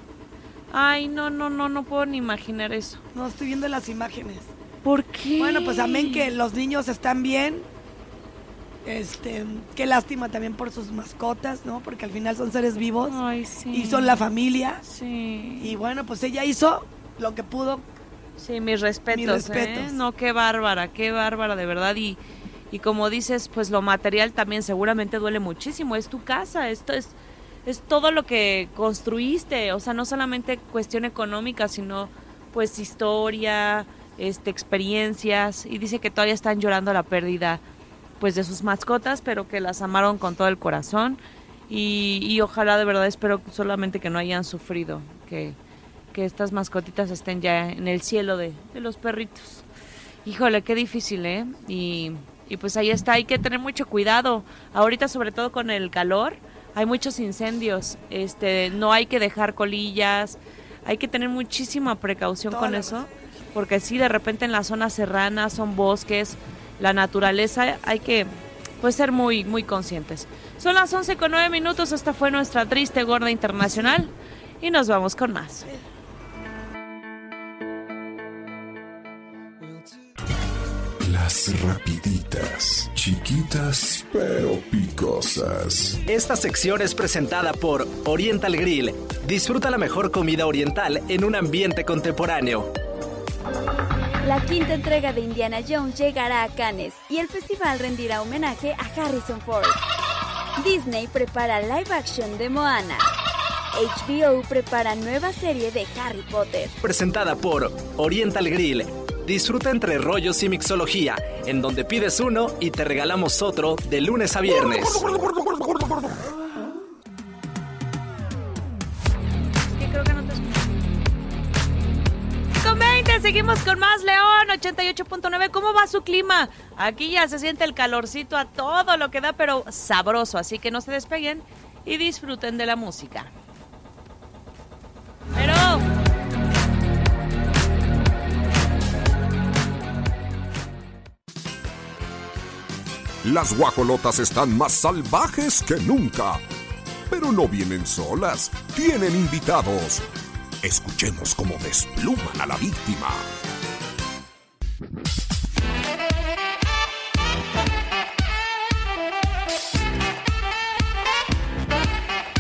Ay, no, no, no, no puedo ni imaginar eso. No, estoy viendo las imágenes. ¿Por qué? Bueno, pues amén que los niños están bien. Este, qué lástima también por sus mascotas, ¿no? Porque al final son seres vivos Ay, sí. y son la familia. Sí. Y bueno, pues ella hizo lo que pudo. Sí, mis respetos. Mis respetos. ¿eh? No, qué bárbara, qué bárbara, de verdad. Y, y como dices, pues lo material también seguramente duele muchísimo. Es tu casa, esto es, es todo lo que construiste. O sea, no solamente cuestión económica, sino pues historia, este, experiencias. Y dice que todavía están llorando la pérdida pues de sus mascotas, pero que las amaron con todo el corazón. Y, y ojalá de verdad espero solamente que no hayan sufrido, que, que estas mascotitas estén ya en el cielo de, de los perritos. Híjole, qué difícil, ¿eh? Y, y pues ahí está, hay que tener mucho cuidado. Ahorita, sobre todo con el calor, hay muchos incendios. Este, no hay que dejar colillas, hay que tener muchísima precaución con eso, porque sí, de repente en las zonas serranas son bosques, la naturaleza, hay que pues ser muy, muy conscientes. Son las 11 con 9 minutos, esta fue nuestra triste gorda internacional y nos vamos con más. Las rapiditas, chiquitas pero picosas. Esta sección es presentada por Oriental Grill. Disfruta la mejor comida oriental en un ambiente contemporáneo. La quinta entrega de Indiana Jones llegará a Cannes y el festival rendirá homenaje a Harrison Ford. Disney prepara live action de Moana. HBO prepara nueva serie de Harry Potter. Presentada por Oriental Grill. Disfruta entre rollos y mixología, en donde pides uno y te regalamos otro de lunes a viernes. Seguimos con más León, 88.9. ¿Cómo va su clima? Aquí ya se siente el calorcito a todo lo que da, pero sabroso. Así que no se despeguen y disfruten de la música. Pero. Las guajolotas están más salvajes que nunca. Pero no vienen solas, tienen invitados. Escuchemos cómo despluman a la víctima.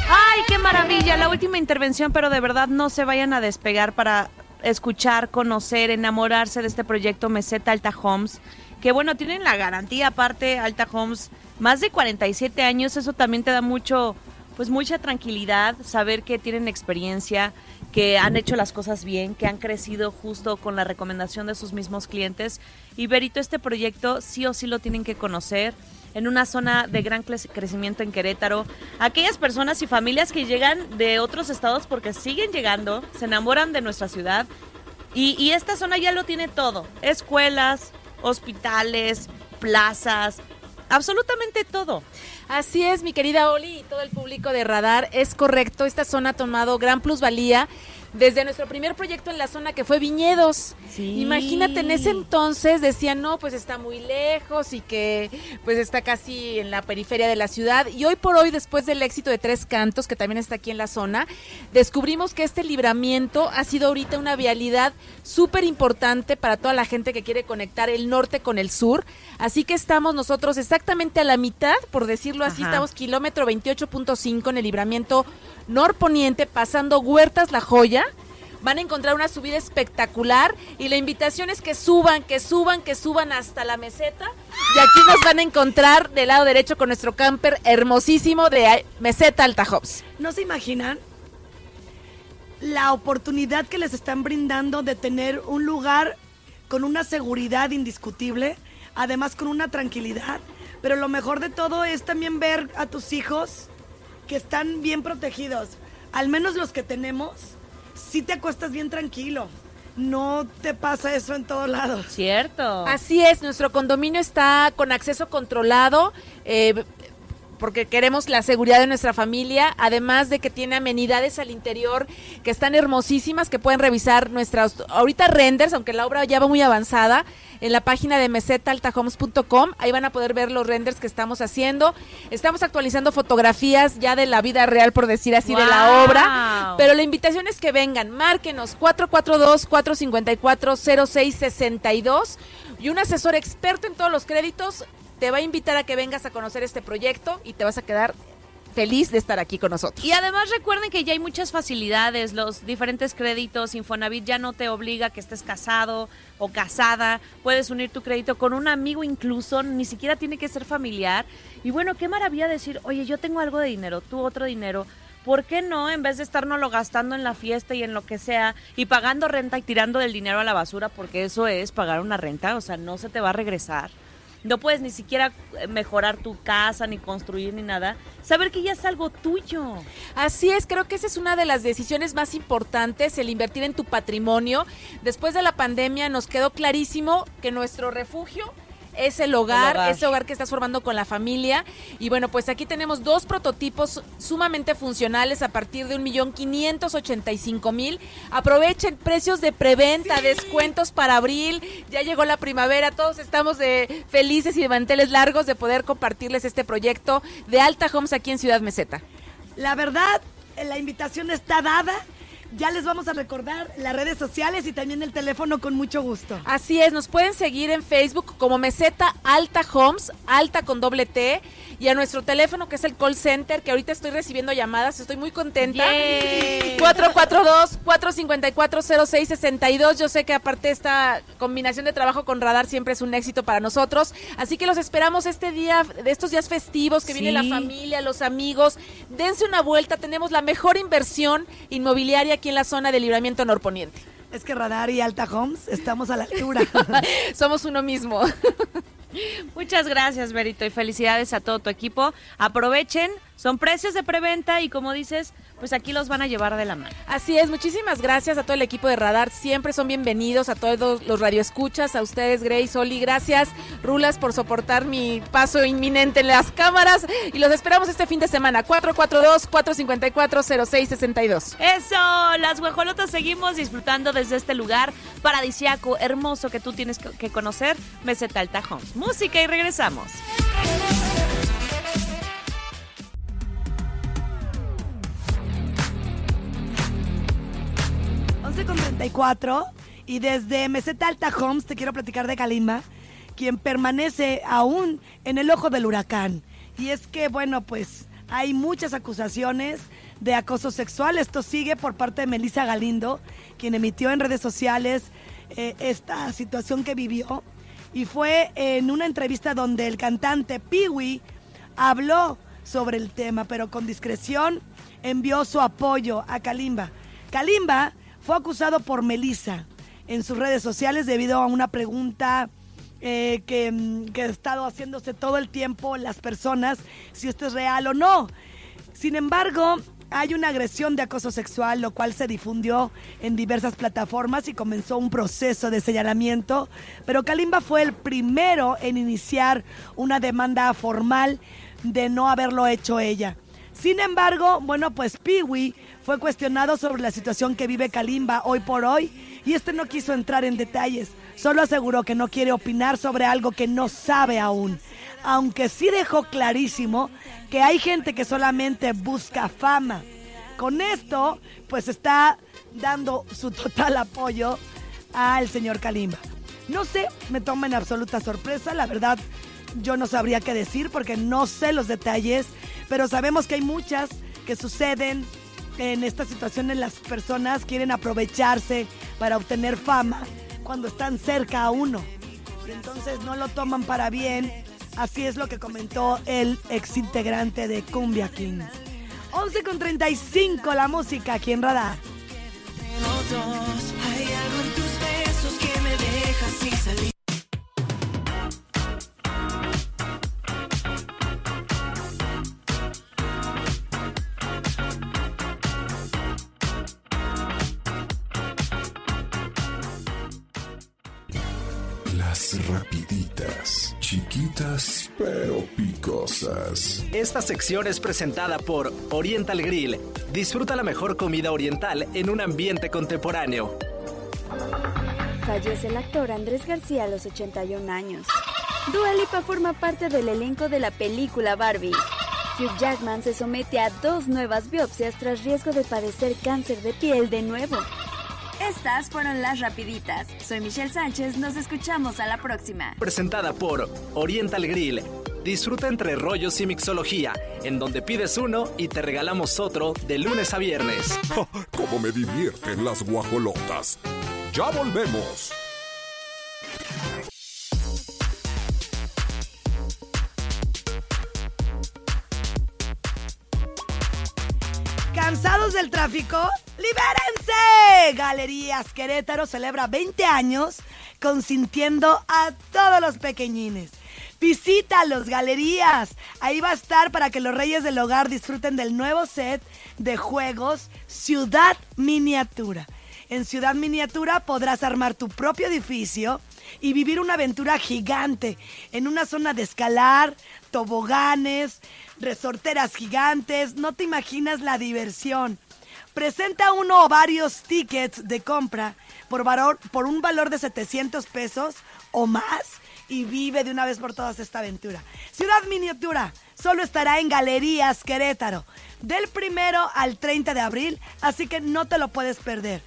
¡Ay, qué maravilla! La última intervención, pero de verdad no se vayan a despegar para escuchar, conocer, enamorarse de este proyecto Meseta Alta Homes. Que bueno, tienen la garantía aparte, Alta Homes, más de 47 años, eso también te da mucho, pues mucha tranquilidad, saber que tienen experiencia, que han hecho las cosas bien, que han crecido justo con la recomendación de sus mismos clientes. Y Berito, este proyecto sí o sí lo tienen que conocer en una zona de gran cre- crecimiento en Querétaro. Aquellas personas y familias que llegan de otros estados porque siguen llegando, se enamoran de nuestra ciudad y, y esta zona ya lo tiene todo. Escuelas, hospitales, plazas, absolutamente todo. Así es, mi querida Oli y todo el público de Radar, es correcto, esta zona ha tomado gran plusvalía desde nuestro primer proyecto en la zona que fue Viñedos. Sí. Imagínate, en ese entonces decían, no, pues está muy lejos y que pues está casi en la periferia de la ciudad. Y hoy por hoy, después del éxito de Tres Cantos, que también está aquí en la zona, descubrimos que este libramiento ha sido ahorita una vialidad súper importante para toda la gente que quiere conectar el norte con el sur. Así que estamos nosotros exactamente a la mitad, por decirlo así, Ajá. estamos kilómetro 28.5 en el libramiento norponiente, pasando Huertas La Joya. Van a encontrar una subida espectacular y la invitación es que suban, que suban, que suban hasta la meseta. Y aquí nos van a encontrar del lado derecho con nuestro camper hermosísimo de Meseta Alta Hops. ¿No se imaginan la oportunidad que les están brindando de tener un lugar con una seguridad indiscutible, además con una tranquilidad? Pero lo mejor de todo es también ver a tus hijos que están bien protegidos. Al menos los que tenemos, sí te acuestas bien tranquilo. no te pasa eso en todos lados. Cierto. Así es, nuestro condominio está con acceso controlado. eh, porque queremos la seguridad de nuestra familia, además de que tiene amenidades al interior que están hermosísimas, que pueden revisar nuestras ahorita renders, aunque la obra ya va muy avanzada, en la página de mesetaltahomes.com, ahí van a poder ver los renders que estamos haciendo. Estamos actualizando fotografías ya de la vida real, por decir así, de la obra, pero la invitación es que vengan, márquenos 442-454-0662 y un asesor experto en todos los créditos te va a invitar a que vengas a conocer este proyecto y te vas a quedar feliz de estar aquí con nosotros. Y además recuerden que ya hay muchas facilidades, los diferentes créditos, Infonavit ya no te obliga a que estés casado o casada, puedes unir tu crédito con un amigo incluso, ni siquiera tiene que ser familiar. Y bueno, qué maravilla decir, oye, yo tengo algo de dinero, tú otro dinero. ¿Por qué no, en vez de estarnos gastando en la fiesta y en lo que sea, y pagando renta y tirando el dinero a la basura, porque eso es pagar una renta, o sea, no se te va a regresar. No puedes ni siquiera eh, mejorar tu casa, ni construir, ni nada. Saber que ya es algo tuyo. Así es, creo que esa es una de las decisiones más importantes, el invertir en tu patrimonio. Después de la pandemia nos quedó clarísimo que nuestro refugio es el hogar, El hogar. ese hogar que estás formando con la familia. Y bueno, pues aquí tenemos dos prototipos sumamente funcionales a partir de un millón quinientos ochenta y cinco mil. Aprovechen precios de preventa, descuentos para abril. Ya llegó la primavera, todos estamos de felices y de manteles largos de poder compartirles este proyecto de Alta Homes aquí en Ciudad Meseta. La verdad, la invitación está dada. Ya les vamos a recordar las redes sociales y también el teléfono con mucho gusto. Así es, nos pueden seguir en Facebook como Meseta Alta Homes, alta con doble T, y a nuestro teléfono que es el call center, que ahorita estoy recibiendo llamadas, estoy muy contenta. Yay. 442-454-0662. Yo sé que aparte esta combinación de trabajo con radar siempre es un éxito para nosotros, así que los esperamos este día, de estos días festivos que viene la familia, los amigos. Dense una vuelta, tenemos la mejor inversión inmobiliaria aquí en la zona de libramiento norponiente. Es que Radar y Alta Homes estamos a la altura. Somos uno mismo. Muchas gracias, Berito, y felicidades a todo tu equipo. Aprovechen, son precios de preventa y como dices, pues aquí los van a llevar de la mano. Así es, muchísimas gracias a todo el equipo de Radar. Siempre son bienvenidos a todos los radioescuchas, a ustedes, Grace, Oli, gracias, Rulas, por soportar mi paso inminente en las cámaras. Y los esperamos este fin de semana, 442-454-0662. Eso, las guajolotas seguimos disfrutando desde este lugar paradisiaco, hermoso que tú tienes que conocer, Meseta Alta Homes. Música y regresamos. 11 con 34 y desde Meseta Alta Homes te quiero platicar de Kalimba, quien permanece aún en el ojo del huracán. Y es que, bueno, pues hay muchas acusaciones de acoso sexual. Esto sigue por parte de Melissa Galindo, quien emitió en redes sociales eh, esta situación que vivió. Y fue en una entrevista donde el cantante Peewee habló sobre el tema, pero con discreción envió su apoyo a Kalimba. Kalimba fue acusado por Melissa en sus redes sociales debido a una pregunta eh, que, mm, que ha estado haciéndose todo el tiempo las personas, si esto es real o no. Sin embargo, hay una agresión de acoso sexual, lo cual se difundió en diversas plataformas y comenzó un proceso de señalamiento, pero Kalimba fue el primero en iniciar una demanda formal de no haberlo hecho ella. Sin embargo, bueno, pues Peewee fue cuestionado sobre la situación que vive Kalimba hoy por hoy y este no quiso entrar en detalles, solo aseguró que no quiere opinar sobre algo que no sabe aún, aunque sí dejó clarísimo que hay gente que solamente busca fama. Con esto, pues está dando su total apoyo al señor Kalimba. No sé, me toma en absoluta sorpresa, la verdad yo no sabría qué decir porque no sé los detalles, pero sabemos que hay muchas que suceden en esta situación en las personas quieren aprovecharse para obtener fama cuando están cerca a uno. Entonces no lo toman para bien. Así es lo que comentó el ex integrante de Cumbia King. 11 con 35 la música aquí en Radar. Hay algo en tus besos que me deja rapiditas, chiquitas pero picosas. Esta sección es presentada por Oriental Grill. Disfruta la mejor comida oriental en un ambiente contemporáneo. Fallece el actor Andrés García a los 81 años. Dua Lipa forma parte del elenco de la película Barbie. Hugh Jackman se somete a dos nuevas biopsias tras riesgo de padecer cáncer de piel de nuevo. Estas fueron las rapiditas. Soy Michelle Sánchez, nos escuchamos a la próxima. Presentada por Oriental Grill. Disfruta entre rollos y mixología, en donde pides uno y te regalamos otro de lunes a viernes. ¡Ja! ¡Cómo me divierten las guajolotas! ¡Ya volvemos! ¿Cansados del tráfico? ¡Libérense! Galerías Querétaro celebra 20 años consintiendo a todos los pequeñines. Visítalos, galerías. Ahí va a estar para que los reyes del hogar disfruten del nuevo set de juegos Ciudad Miniatura. En Ciudad Miniatura podrás armar tu propio edificio y vivir una aventura gigante en una zona de escalar, toboganes, resorteras gigantes. No te imaginas la diversión. Presenta uno o varios tickets de compra por, valor, por un valor de 700 pesos o más y vive de una vez por todas esta aventura. Ciudad Miniatura solo estará en Galerías Querétaro del primero al 30 de abril, así que no te lo puedes perder.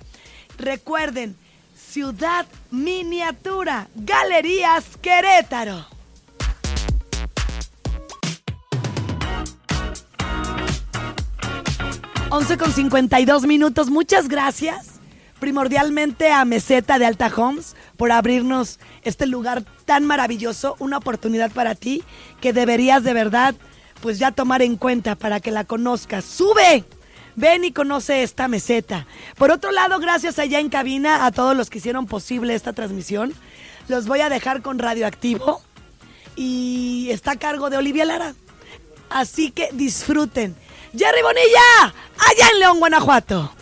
Recuerden, Ciudad Miniatura, Galerías Querétaro. 11 con 52 minutos. Muchas gracias. Primordialmente a Meseta de Alta Homes por abrirnos este lugar tan maravilloso, una oportunidad para ti que deberías de verdad pues ya tomar en cuenta para que la conozcas. ¡Sube! Ven y conoce esta meseta. Por otro lado, gracias allá en cabina a todos los que hicieron posible esta transmisión. Los voy a dejar con Radioactivo y está a cargo de Olivia Lara. Así que disfruten. Jerry Bonilla, allá en León, Guanajuato.